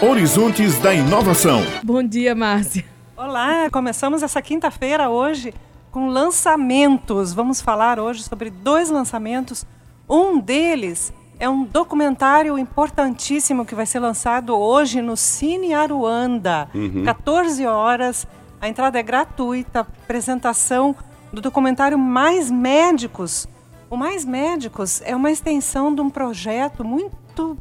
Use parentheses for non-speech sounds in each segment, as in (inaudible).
Horizontes da Inovação. Bom dia, Márcia. Olá, começamos essa quinta-feira hoje com lançamentos. Vamos falar hoje sobre dois lançamentos. Um deles é um documentário importantíssimo que vai ser lançado hoje no Cine Aruanda, uhum. 14 horas. A entrada é gratuita. Apresentação do documentário Mais Médicos. O Mais Médicos é uma extensão de um projeto muito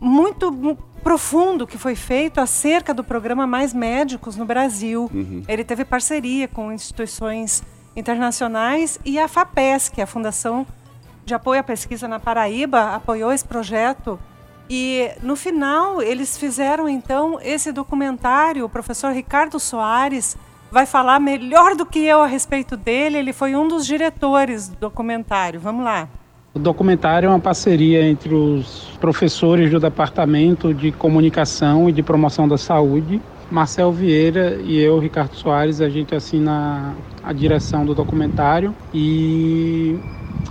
muito profundo que foi feito acerca do programa Mais Médicos no Brasil. Uhum. Ele teve parceria com instituições internacionais e a FAPESC, a Fundação de Apoio à Pesquisa na Paraíba, apoiou esse projeto. E no final eles fizeram então esse documentário. O professor Ricardo Soares vai falar melhor do que eu a respeito dele. Ele foi um dos diretores do documentário. Vamos lá. O documentário é uma parceria entre os professores do Departamento de Comunicação e de Promoção da Saúde, Marcel Vieira e eu, Ricardo Soares, a gente assina a direção do documentário e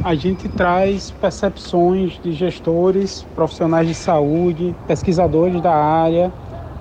a gente traz percepções de gestores, profissionais de saúde, pesquisadores da área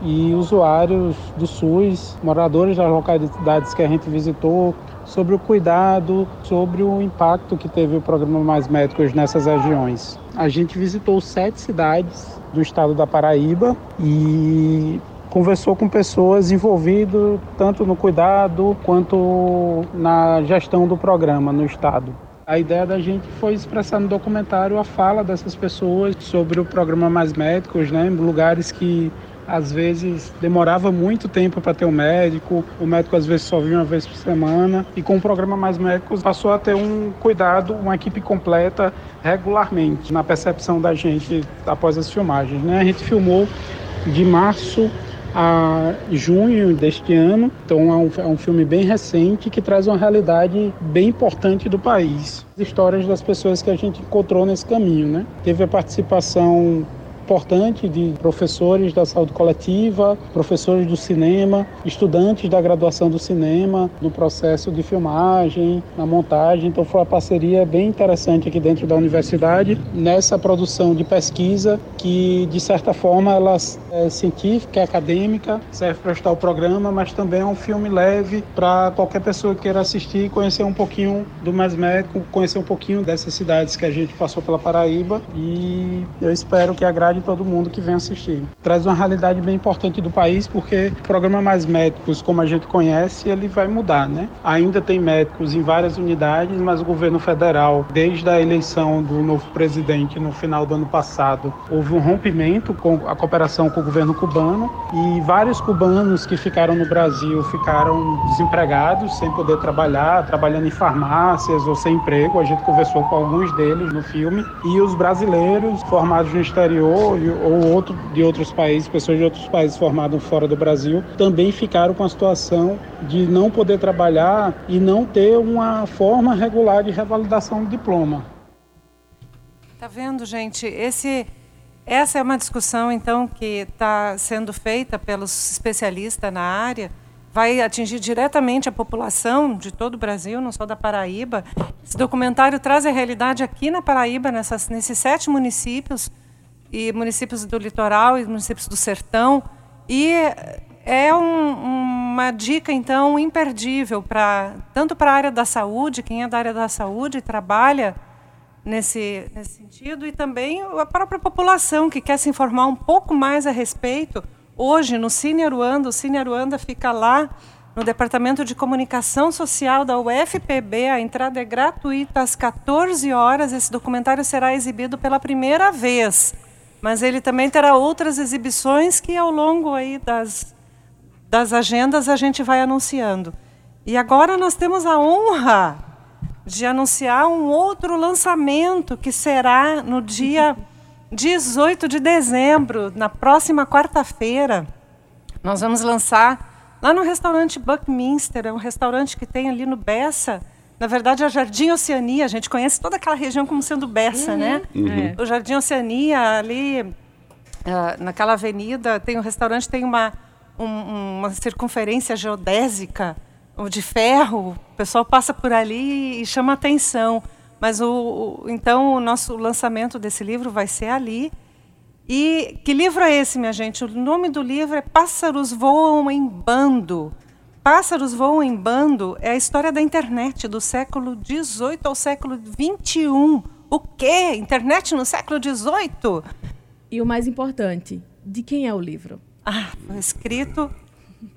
e usuários do SUS, moradores das localidades que a gente visitou, sobre o cuidado, sobre o impacto que teve o programa Mais Médicos nessas regiões. A gente visitou sete cidades do estado da Paraíba e conversou com pessoas envolvidas tanto no cuidado quanto na gestão do programa no estado. A ideia da gente foi expressar no documentário a fala dessas pessoas sobre o programa Mais Médicos, né, em lugares que às vezes demorava muito tempo para ter um médico, o médico às vezes só vinha uma vez por semana e com o programa Mais Médicos passou a ter um cuidado, uma equipe completa regularmente na percepção da gente após as filmagens. Né? A gente filmou de março a junho deste ano, então é um, é um filme bem recente que traz uma realidade bem importante do país. Histórias das pessoas que a gente encontrou nesse caminho, né? Teve a participação importante de professores da saúde coletiva, professores do cinema, estudantes da graduação do cinema, no processo de filmagem, na montagem. Então foi uma parceria bem interessante aqui dentro da universidade nessa produção de pesquisa que de certa forma ela é científica, é acadêmica, serve para estar o programa, mas também é um filme leve para qualquer pessoa que queira assistir e conhecer um pouquinho do Mais Médico, conhecer um pouquinho dessas cidades que a gente passou pela Paraíba e eu espero que agrade de todo mundo que vem assistir. Traz uma realidade bem importante do país, porque o programa Mais Médicos, como a gente conhece, ele vai mudar, né? Ainda tem médicos em várias unidades, mas o governo federal, desde a eleição do novo presidente no final do ano passado, houve um rompimento com a cooperação com o governo cubano e vários cubanos que ficaram no Brasil ficaram desempregados, sem poder trabalhar, trabalhando em farmácias ou sem emprego. A gente conversou com alguns deles no filme. E os brasileiros formados no exterior ou outro de outros países, pessoas de outros países formadas fora do Brasil, também ficaram com a situação de não poder trabalhar e não ter uma forma regular de revalidação do diploma. Tá vendo, gente? Esse, essa é uma discussão então que está sendo feita pelos especialistas na área vai atingir diretamente a população de todo o Brasil, não só da Paraíba. Esse documentário traz a realidade aqui na Paraíba, nessas, nesses sete municípios, e municípios do litoral e municípios do sertão. E é um, uma dica, então, imperdível, para tanto para a área da saúde, quem é da área da saúde trabalha nesse, nesse sentido, e também a própria população que quer se informar um pouco mais a respeito. Hoje, no Cine Aruanda, o Cine Aruanda fica lá no Departamento de Comunicação Social da UFPB. A entrada é gratuita às 14 horas. Esse documentário será exibido pela primeira vez mas ele também terá outras exibições que ao longo aí das, das agendas a gente vai anunciando. E agora nós temos a honra de anunciar um outro lançamento que será no dia (laughs) 18 de dezembro, na próxima quarta-feira. Nós vamos lançar lá no restaurante Buckminster, é um restaurante que tem ali no Bessa, na verdade, é o Jardim Oceania, a gente conhece toda aquela região como sendo Bessa, uhum. né? Uhum. É. O Jardim Oceania, ali uh, naquela avenida, tem um restaurante, tem uma, um, uma circunferência geodésica de ferro, o pessoal passa por ali e chama atenção. Mas o, o, então o nosso lançamento desse livro vai ser ali. E que livro é esse, minha gente? O nome do livro é Pássaros Voam em Bando. Pássaros Voam em Bando é a história da internet do século XVIII ao século XXI. O quê? Internet no século XVIII? E o mais importante, de quem é o livro? Ah, foi escrito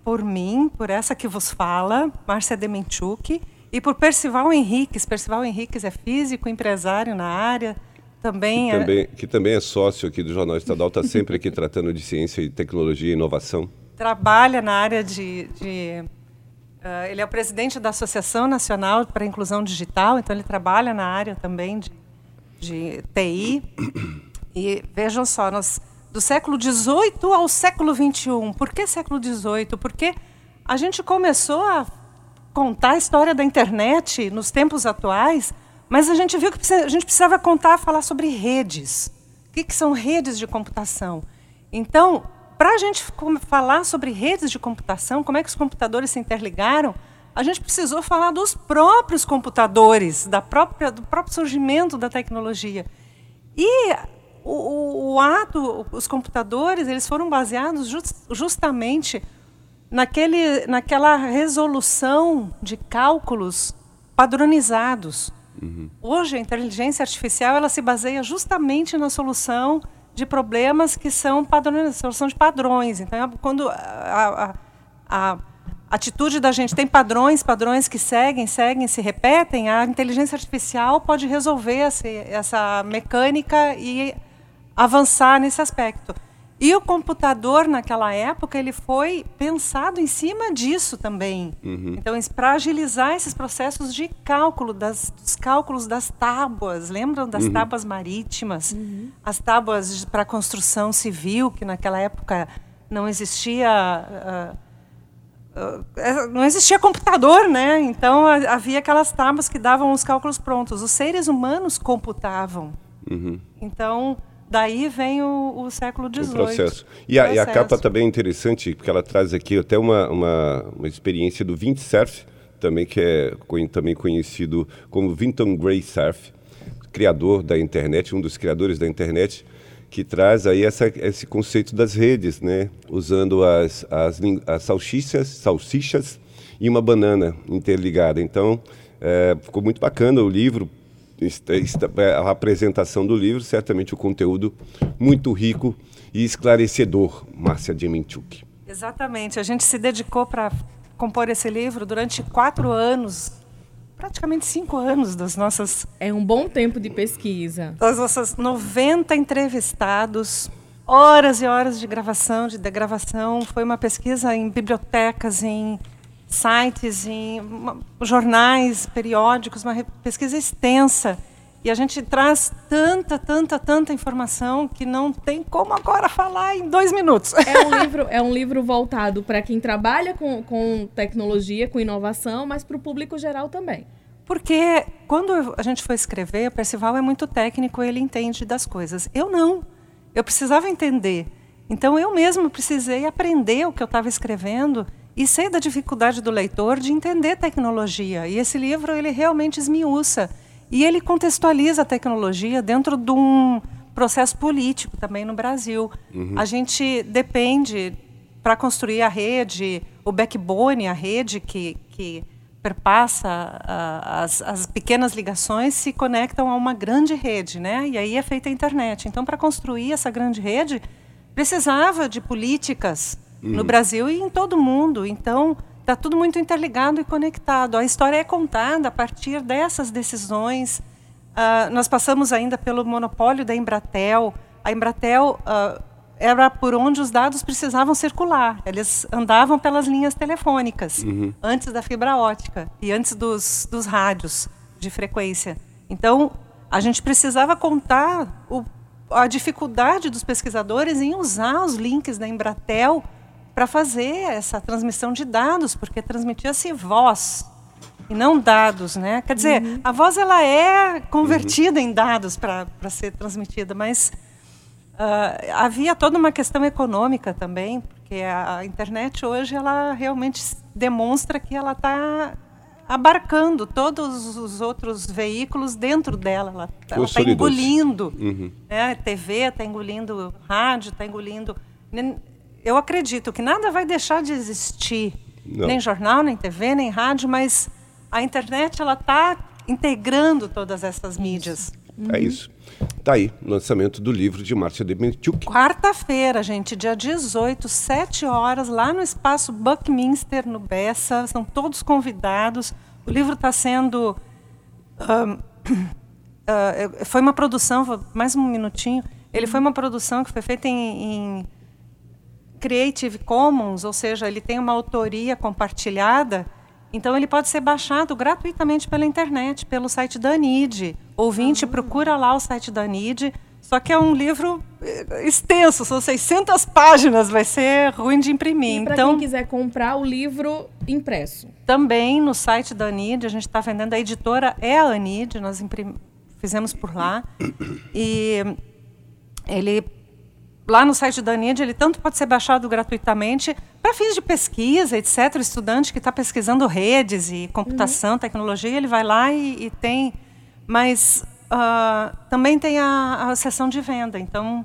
por mim, por essa que vos fala, Márcia Demenchuk, e por Percival Henriques. Percival Henriques é físico, empresário na área, também que, é... também, que também é sócio aqui do Jornal Estadual, está sempre aqui tratando de ciência e tecnologia e inovação. Trabalha na área de... de uh, ele é o presidente da Associação Nacional para a Inclusão Digital, então ele trabalha na área também de, de TI. E vejam só, nós, do século XVIII ao século XXI. Por que século XVIII? Porque a gente começou a contar a história da internet nos tempos atuais, mas a gente viu que a gente precisava contar, falar sobre redes. O que, que são redes de computação? Então, para a gente falar sobre redes de computação, como é que os computadores se interligaram, a gente precisou falar dos próprios computadores, da própria, do próprio surgimento da tecnologia. E o, o, o ato, os computadores, eles foram baseados just, justamente naquele, naquela resolução de cálculos padronizados. Uhum. Hoje, a inteligência artificial ela se baseia justamente na solução de problemas que são padrões, solução de padrões. Então, quando a, a, a atitude da gente tem padrões, padrões que seguem, seguem, se repetem, a inteligência artificial pode resolver essa, essa mecânica e avançar nesse aspecto. E o computador, naquela época, ele foi pensado em cima disso também. Uhum. Então, para agilizar esses processos de cálculo, das, dos cálculos das tábuas. Lembram das uhum. tábuas marítimas? Uhum. As tábuas para construção civil, que naquela época não existia... Uh, não existia computador, né? Então, havia aquelas tábuas que davam os cálculos prontos. Os seres humanos computavam. Uhum. Então Daí vem o, o século XVIII. O processo. E a, e a, capa também é interessante, porque ela traz aqui até uma, uma, uma experiência do Windsurf, também que é também conhecido como Vinton Gray Surf, criador da internet, um dos criadores da internet, que traz aí essa, esse conceito das redes, né? usando as, as, as salsichas, salsichas e uma banana interligada. Então, é, ficou muito bacana o livro, a apresentação do livro, certamente o conteúdo muito rico e esclarecedor, Márcia Dieminchuk. Exatamente. A gente se dedicou para compor esse livro durante quatro anos, praticamente cinco anos das nossas... É um bom tempo de pesquisa. Das nossas 90 entrevistados, horas e horas de gravação, de degravação. Foi uma pesquisa em bibliotecas, em sites, em jornais, periódicos, uma pesquisa extensa. E a gente traz tanta, tanta, tanta informação que não tem como agora falar em dois minutos. É um (laughs) livro, é um livro voltado para quem trabalha com, com tecnologia, com inovação, mas para o público geral também. Porque quando a gente foi escrever, o Percival é muito técnico, ele entende das coisas. Eu não. Eu precisava entender. Então eu mesmo precisei aprender o que eu estava escrevendo e sei da dificuldade do leitor de entender tecnologia. E esse livro ele realmente esmiuça e ele contextualiza a tecnologia dentro de um processo político também no Brasil. Uhum. A gente depende para construir a rede, o backbone, a rede que, que perpassa a, as, as pequenas ligações se conectam a uma grande rede, né? E aí é feita a internet. Então, para construir essa grande rede, precisava de políticas uhum. no Brasil e em todo o mundo. Então, está tudo muito interligado e conectado. A história é contada a partir dessas decisões. Uh, nós passamos ainda pelo monopólio da Embratel. A Embratel uh, era por onde os dados precisavam circular. Eles andavam pelas linhas telefônicas, uhum. antes da fibra ótica e antes dos, dos rádios de frequência. Então, a gente precisava contar o, a dificuldade dos pesquisadores em usar os links da Embratel para fazer essa transmissão de dados, porque transmitia-se voz e não dados, né? Quer dizer, uhum. a voz ela é convertida uhum. em dados para ser transmitida, mas uh, havia toda uma questão econômica também, porque a, a, internet hoje ela realmente demonstra que ela está abarcando todos os outros veículos dentro dela. Ela está engolindo. Uhum. Né? TV está engolindo rádio, está engolindo. Eu acredito que nada vai deixar de existir. Não. Nem jornal, nem TV, nem rádio, mas a internet ela está integrando todas essas mídias. Uhum. É isso. Tá aí, lançamento do livro de Márcia Demenchuk. Quarta-feira, gente, dia 18, 7 horas, lá no Espaço Buckminster, no Bessa. São todos convidados. O livro está sendo... Um, uh, (clears throat) foi uma produção, mais um minutinho. Ele foi uma produção que foi feita em, em Creative Commons, ou seja, ele tem uma autoria compartilhada então ele pode ser baixado gratuitamente pela internet, pelo site da ANID. Ouvinte, uhum. procura lá o site da ANID. Só que é um livro eh, extenso, são 600 páginas, vai ser ruim de imprimir. E para então, quem quiser comprar o livro impresso? Também no site da ANID, a gente está vendendo, a editora é a ANID, nós imprim... fizemos por lá. E ele lá no site da ANID, ele tanto pode ser baixado gratuitamente para fins de pesquisa, etc. O estudante que está pesquisando redes e computação, uhum. tecnologia, ele vai lá e, e tem. Mas uh, também tem a, a seção de venda. Então,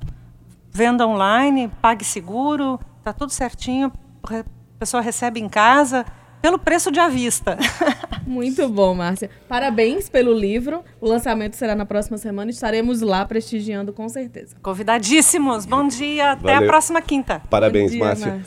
venda online, pague seguro, está tudo certinho, a pessoa recebe em casa pelo preço de à vista. (laughs) Muito bom, Márcia. Parabéns pelo livro. O lançamento será na próxima semana. Estaremos lá prestigiando com certeza. Convidadíssimos. Bom dia. Até Valeu. a próxima quinta. Parabéns, dia, Márcia. Márcia.